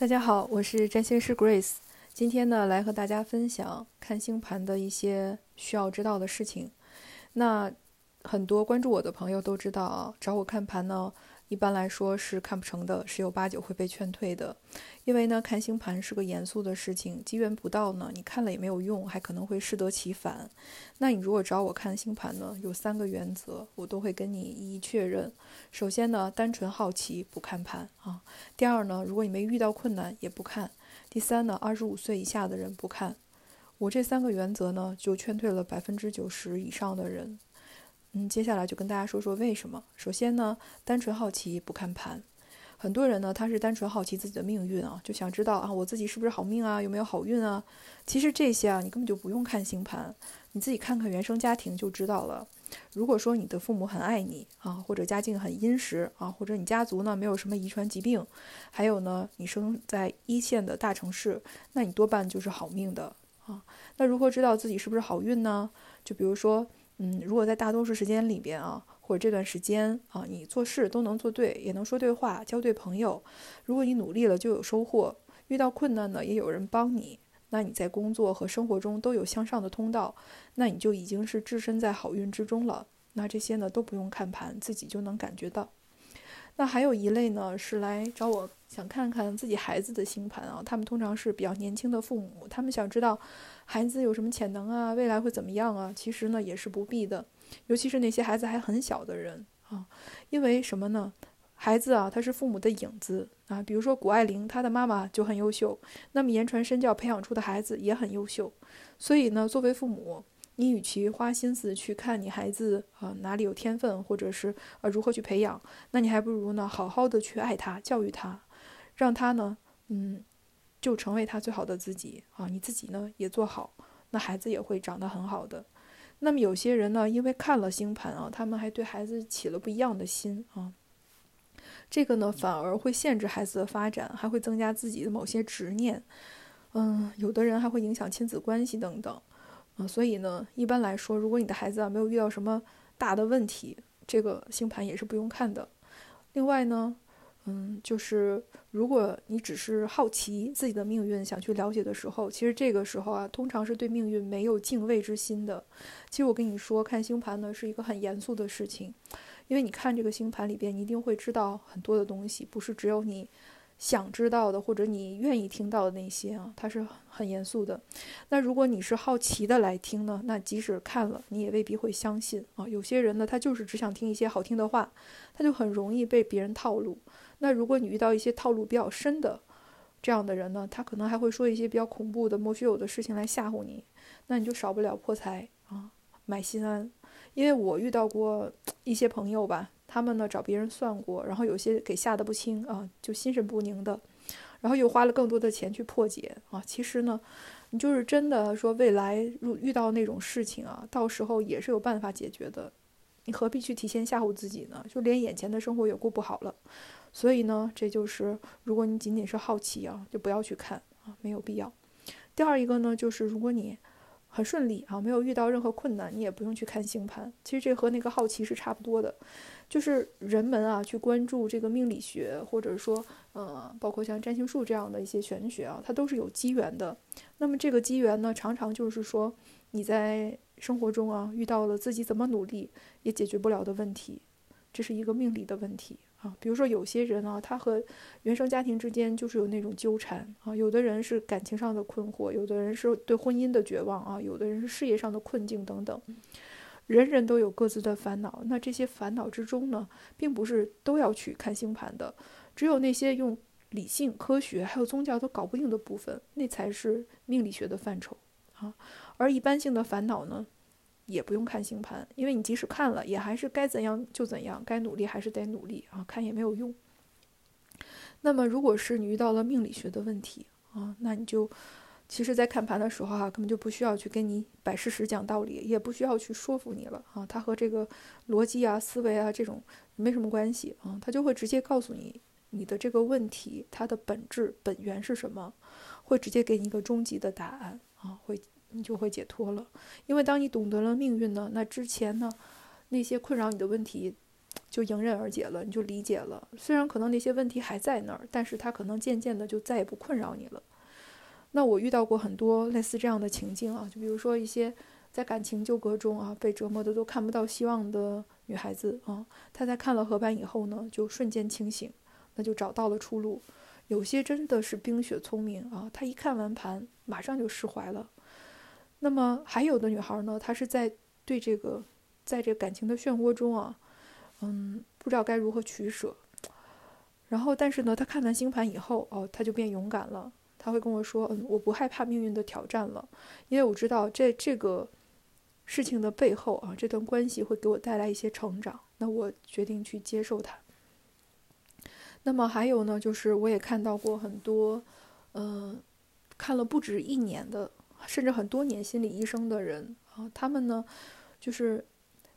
大家好，我是占星师 Grace，今天呢来和大家分享看星盘的一些需要知道的事情。那很多关注我的朋友都知道，找我看盘呢。一般来说是看不成的，十有八九会被劝退的，因为呢，看星盘是个严肃的事情，机缘不到呢，你看了也没有用，还可能会适得其反。那你如果找我看星盘呢，有三个原则，我都会跟你一一确认。首先呢，单纯好奇不看盘啊。第二呢，如果你没遇到困难也不看。第三呢，二十五岁以下的人不看。我这三个原则呢，就劝退了百分之九十以上的人。嗯，接下来就跟大家说说为什么。首先呢，单纯好奇不看盘，很多人呢他是单纯好奇自己的命运啊，就想知道啊我自己是不是好命啊，有没有好运啊。其实这些啊你根本就不用看星盘，你自己看看原生家庭就知道了。如果说你的父母很爱你啊，或者家境很殷实啊，或者你家族呢没有什么遗传疾病，还有呢你生在一线的大城市，那你多半就是好命的啊。那如何知道自己是不是好运呢？就比如说。嗯，如果在大多数时间里边啊，或者这段时间啊，你做事都能做对，也能说对话，交对朋友，如果你努力了就有收获，遇到困难呢也有人帮你，那你在工作和生活中都有向上的通道，那你就已经是置身在好运之中了。那这些呢都不用看盘，自己就能感觉到。那还有一类呢，是来找我想看看自己孩子的星盘啊。他们通常是比较年轻的父母，他们想知道孩子有什么潜能啊，未来会怎么样啊？其实呢，也是不必的，尤其是那些孩子还很小的人啊。因为什么呢？孩子啊，他是父母的影子啊。比如说谷爱凌，她的妈妈就很优秀，那么言传身教培养出的孩子也很优秀。所以呢，作为父母。你与其花心思去看你孩子啊哪里有天分，或者是呃如何去培养，那你还不如呢好好的去爱他，教育他，让他呢嗯就成为他最好的自己啊，你自己呢也做好，那孩子也会长得很好的。那么有些人呢，因为看了星盘啊，他们还对孩子起了不一样的心啊，这个呢反而会限制孩子的发展，还会增加自己的某些执念，嗯，有的人还会影响亲子关系等等。所以呢，一般来说，如果你的孩子啊没有遇到什么大的问题，这个星盘也是不用看的。另外呢，嗯，就是如果你只是好奇自己的命运，想去了解的时候，其实这个时候啊，通常是对命运没有敬畏之心的。其实我跟你说，看星盘呢是一个很严肃的事情，因为你看这个星盘里边，你一定会知道很多的东西，不是只有你。想知道的或者你愿意听到的那些啊，它是很严肃的。那如果你是好奇的来听呢，那即使看了你也未必会相信啊。有些人呢，他就是只想听一些好听的话，他就很容易被别人套路。那如果你遇到一些套路比较深的这样的人呢，他可能还会说一些比较恐怖的莫须有的事情来吓唬你，那你就少不了破财啊，买心安。因为我遇到过一些朋友吧。他们呢找别人算过，然后有些给吓得不轻啊，就心神不宁的，然后又花了更多的钱去破解啊。其实呢，你就是真的说未来如遇到那种事情啊，到时候也是有办法解决的。你何必去提前吓唬自己呢？就连眼前的生活也过不好了。所以呢，这就是如果你仅仅是好奇啊，就不要去看啊，没有必要。第二一个呢，就是如果你很顺利啊，没有遇到任何困难，你也不用去看星盘。其实这和那个好奇是差不多的。就是人们啊，去关注这个命理学，或者说，呃，包括像占星术这样的一些玄学啊，它都是有机缘的。那么这个机缘呢，常常就是说你在生活中啊遇到了自己怎么努力也解决不了的问题，这是一个命理的问题啊。比如说有些人啊，他和原生家庭之间就是有那种纠缠啊，有的人是感情上的困惑，有的人是对婚姻的绝望啊，有的人是事业上的困境等等。人人都有各自的烦恼，那这些烦恼之中呢，并不是都要去看星盘的，只有那些用理性、科学还有宗教都搞不定的部分，那才是命理学的范畴啊。而一般性的烦恼呢，也不用看星盘，因为你即使看了，也还是该怎样就怎样，该努力还是得努力啊，看也没有用。那么，如果是你遇到了命理学的问题啊，那你就。其实，在看盘的时候啊，根本就不需要去跟你摆事实、讲道理，也不需要去说服你了啊。它和这个逻辑啊、思维啊这种没什么关系啊，它就会直接告诉你你的这个问题它的本质本源是什么，会直接给你一个终极的答案啊，会你就会解脱了。因为当你懂得了命运呢，那之前呢那些困扰你的问题就迎刃而解了，你就理解了。虽然可能那些问题还在那儿，但是它可能渐渐的就再也不困扰你了。那我遇到过很多类似这样的情境啊，就比如说一些在感情纠葛中啊被折磨的都看不到希望的女孩子啊，她在看了合盘以后呢，就瞬间清醒，那就找到了出路。有些真的是冰雪聪明啊，她一看完盘马上就释怀了。那么还有的女孩呢，她是在对这个在这感情的漩涡中啊。嗯，不知道该如何取舍。然后，但是呢，她看完星盘以后，哦，她就变勇敢了。她会跟我说：“嗯，我不害怕命运的挑战了，因为我知道这这个事情的背后啊，这段关系会给我带来一些成长。那我决定去接受它。那么还有呢，就是我也看到过很多，嗯，看了不止一年的，甚至很多年心理医生的人啊，他们呢，就是。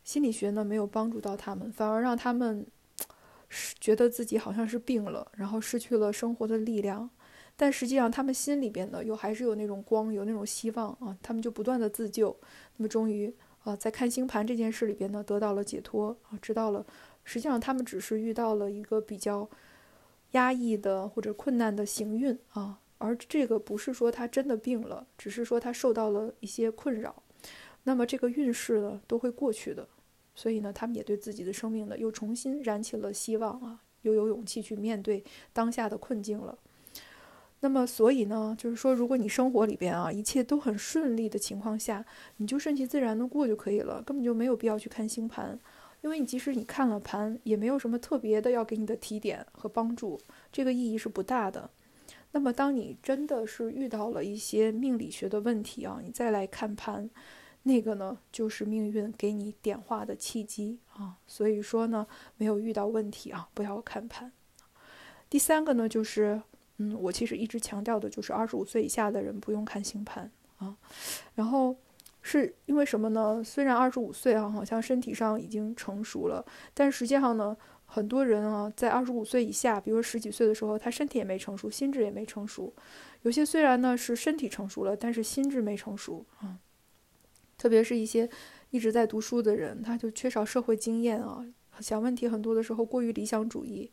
心理学呢没有帮助到他们，反而让他们觉得自己好像是病了，然后失去了生活的力量。但实际上，他们心里边呢又还是有那种光，有那种希望啊。他们就不断的自救，那么终于啊，在看星盘这件事里边呢得到了解脱啊，知道了实际上他们只是遇到了一个比较压抑的或者困难的行运啊，而这个不是说他真的病了，只是说他受到了一些困扰。那么这个运势呢都会过去的。所以呢，他们也对自己的生命呢又重新燃起了希望啊，又有勇气去面对当下的困境了。那么，所以呢，就是说，如果你生活里边啊一切都很顺利的情况下，你就顺其自然的过就可以了，根本就没有必要去看星盘，因为你即使你看了盘，也没有什么特别的要给你的提点和帮助，这个意义是不大的。那么，当你真的是遇到了一些命理学的问题啊，你再来看盘。那个呢，就是命运给你点化的契机啊，所以说呢，没有遇到问题啊，不要看盘。第三个呢，就是，嗯，我其实一直强调的就是二十五岁以下的人不用看星盘啊。然后是因为什么呢？虽然二十五岁啊，好像身体上已经成熟了，但实际上呢，很多人啊，在二十五岁以下，比如说十几岁的时候，他身体也没成熟，心智也没成熟。有些虽然呢是身体成熟了，但是心智没成熟啊。特别是一些一直在读书的人，他就缺少社会经验啊，想问题很多的时候过于理想主义；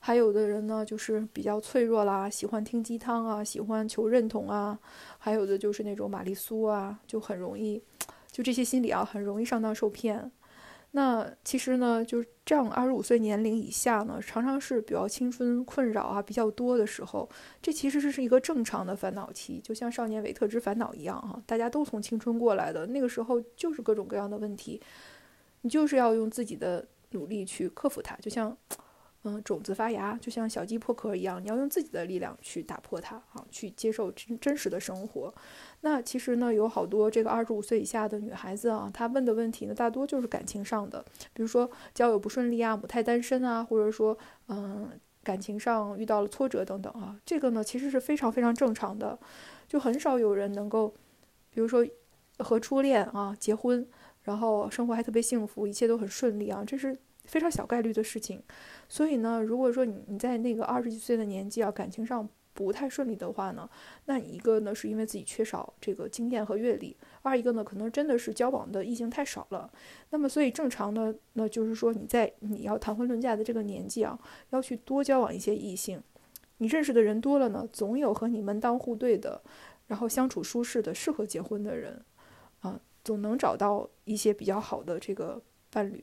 还有的人呢，就是比较脆弱啦，喜欢听鸡汤啊，喜欢求认同啊；还有的就是那种玛丽苏啊，就很容易，就这些心理啊，很容易上当受骗。那其实呢，就是这样，二十五岁年龄以下呢，常常是比较青春困扰啊比较多的时候。这其实是是一个正常的烦恼期，就像少年维特之烦恼一样啊，大家都从青春过来的，那个时候就是各种各样的问题，你就是要用自己的努力去克服它，就像。嗯，种子发芽就像小鸡破壳一样，你要用自己的力量去打破它啊，去接受真真实的生活。那其实呢，有好多这个二十五岁以下的女孩子啊，她问的问题呢，大多就是感情上的，比如说交友不顺利啊，母胎单身啊，或者说嗯，感情上遇到了挫折等等啊。这个呢，其实是非常非常正常的，就很少有人能够，比如说和初恋啊结婚，然后生活还特别幸福，一切都很顺利啊，这是。非常小概率的事情，所以呢，如果说你你在那个二十几岁的年纪啊，感情上不太顺利的话呢，那你一个呢是因为自己缺少这个经验和阅历，二一个呢可能真的是交往的异性太少了。那么所以正常的那就是说你在你要谈婚论嫁的这个年纪啊，要去多交往一些异性，你认识的人多了呢，总有和你门当户对的，然后相处舒适的、适合结婚的人，啊，总能找到一些比较好的这个伴侣。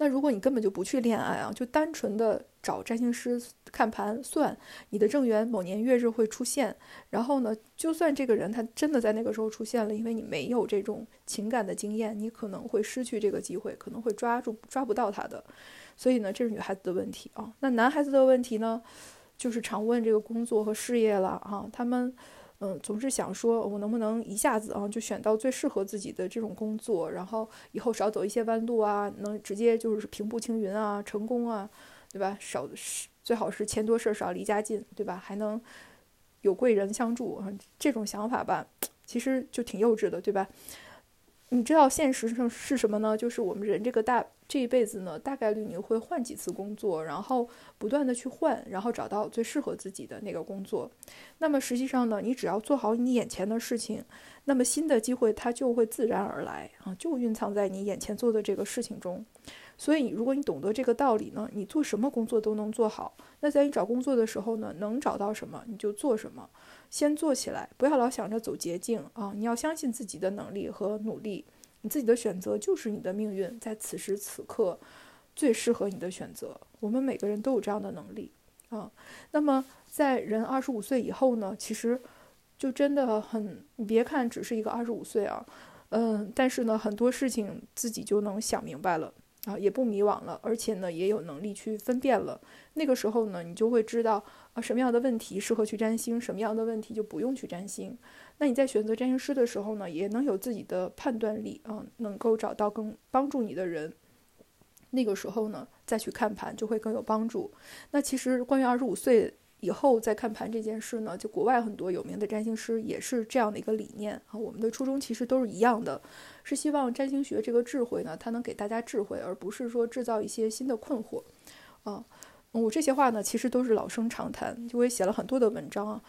那如果你根本就不去恋爱啊，就单纯的找占星师看盘算你的正缘某年月日会出现，然后呢，就算这个人他真的在那个时候出现了，因为你没有这种情感的经验，你可能会失去这个机会，可能会抓住抓不到他的。所以呢，这是女孩子的问题啊。那男孩子的问题呢，就是常问这个工作和事业了啊，他们。嗯，总是想说，我能不能一下子啊就选到最适合自己的这种工作，然后以后少走一些弯路啊，能直接就是平步青云啊，成功啊，对吧？少最好是钱多事少，离家近，对吧？还能有贵人相助，这种想法吧，其实就挺幼稚的，对吧？你知道现实上是什么呢？就是我们人这个大这一辈子呢，大概率你会换几次工作，然后不断的去换，然后找到最适合自己的那个工作。那么实际上呢，你只要做好你眼前的事情，那么新的机会它就会自然而来啊，就蕴藏在你眼前做的这个事情中。所以，如果你懂得这个道理呢，你做什么工作都能做好。那在你找工作的时候呢，能找到什么你就做什么，先做起来，不要老想着走捷径啊！你要相信自己的能力和努力，你自己的选择就是你的命运，在此时此刻最适合你的选择。我们每个人都有这样的能力啊。那么，在人二十五岁以后呢，其实就真的很，你别看只是一个二十五岁啊，嗯，但是呢，很多事情自己就能想明白了。啊，也不迷惘了，而且呢，也有能力去分辨了。那个时候呢，你就会知道啊，什么样的问题适合去占星，什么样的问题就不用去占星。那你在选择占星师的时候呢，也能有自己的判断力啊，能够找到更帮助你的人。那个时候呢，再去看盘就会更有帮助。那其实关于二十五岁。以后再看盘这件事呢，就国外很多有名的占星师也是这样的一个理念啊。我们的初衷其实都是一样的，是希望占星学这个智慧呢，它能给大家智慧，而不是说制造一些新的困惑。啊，我这些话呢，其实都是老生常谈，就我也写了很多的文章啊。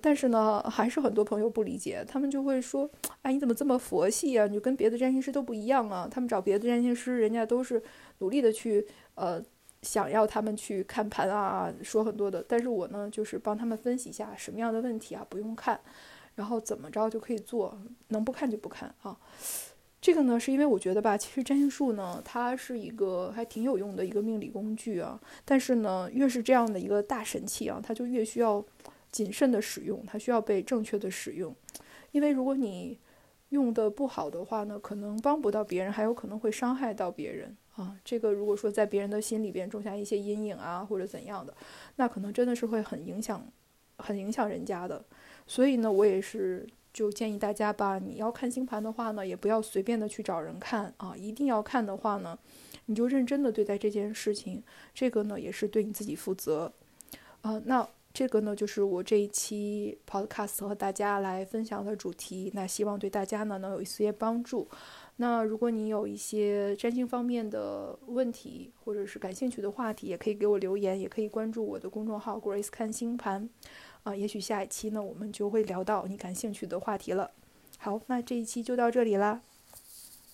但是呢，还是很多朋友不理解，他们就会说：“哎，你怎么这么佛系啊？你就跟别的占星师都不一样啊？他们找别的占星师，人家都是努力的去呃。”想要他们去看盘啊，说很多的，但是我呢，就是帮他们分析一下什么样的问题啊不用看，然后怎么着就可以做，能不看就不看啊。这个呢，是因为我觉得吧，其实占星术呢，它是一个还挺有用的一个命理工具啊。但是呢，越是这样的一个大神器啊，它就越需要谨慎的使用，它需要被正确的使用，因为如果你用的不好的话呢，可能帮不到别人，还有可能会伤害到别人。啊，这个如果说在别人的心里边种下一些阴影啊，或者怎样的，那可能真的是会很影响，很影响人家的。所以呢，我也是就建议大家吧，你要看星盘的话呢，也不要随便的去找人看啊，一定要看的话呢，你就认真的对待这件事情，这个呢也是对你自己负责。啊，那这个呢就是我这一期 podcast 和大家来分享的主题，那希望对大家呢能有一些帮助。那如果你有一些占星方面的问题，或者是感兴趣的话题，也可以给我留言，也可以关注我的公众号 Grace 看星盘，啊，也许下一期呢，我们就会聊到你感兴趣的话题了。好，那这一期就到这里啦。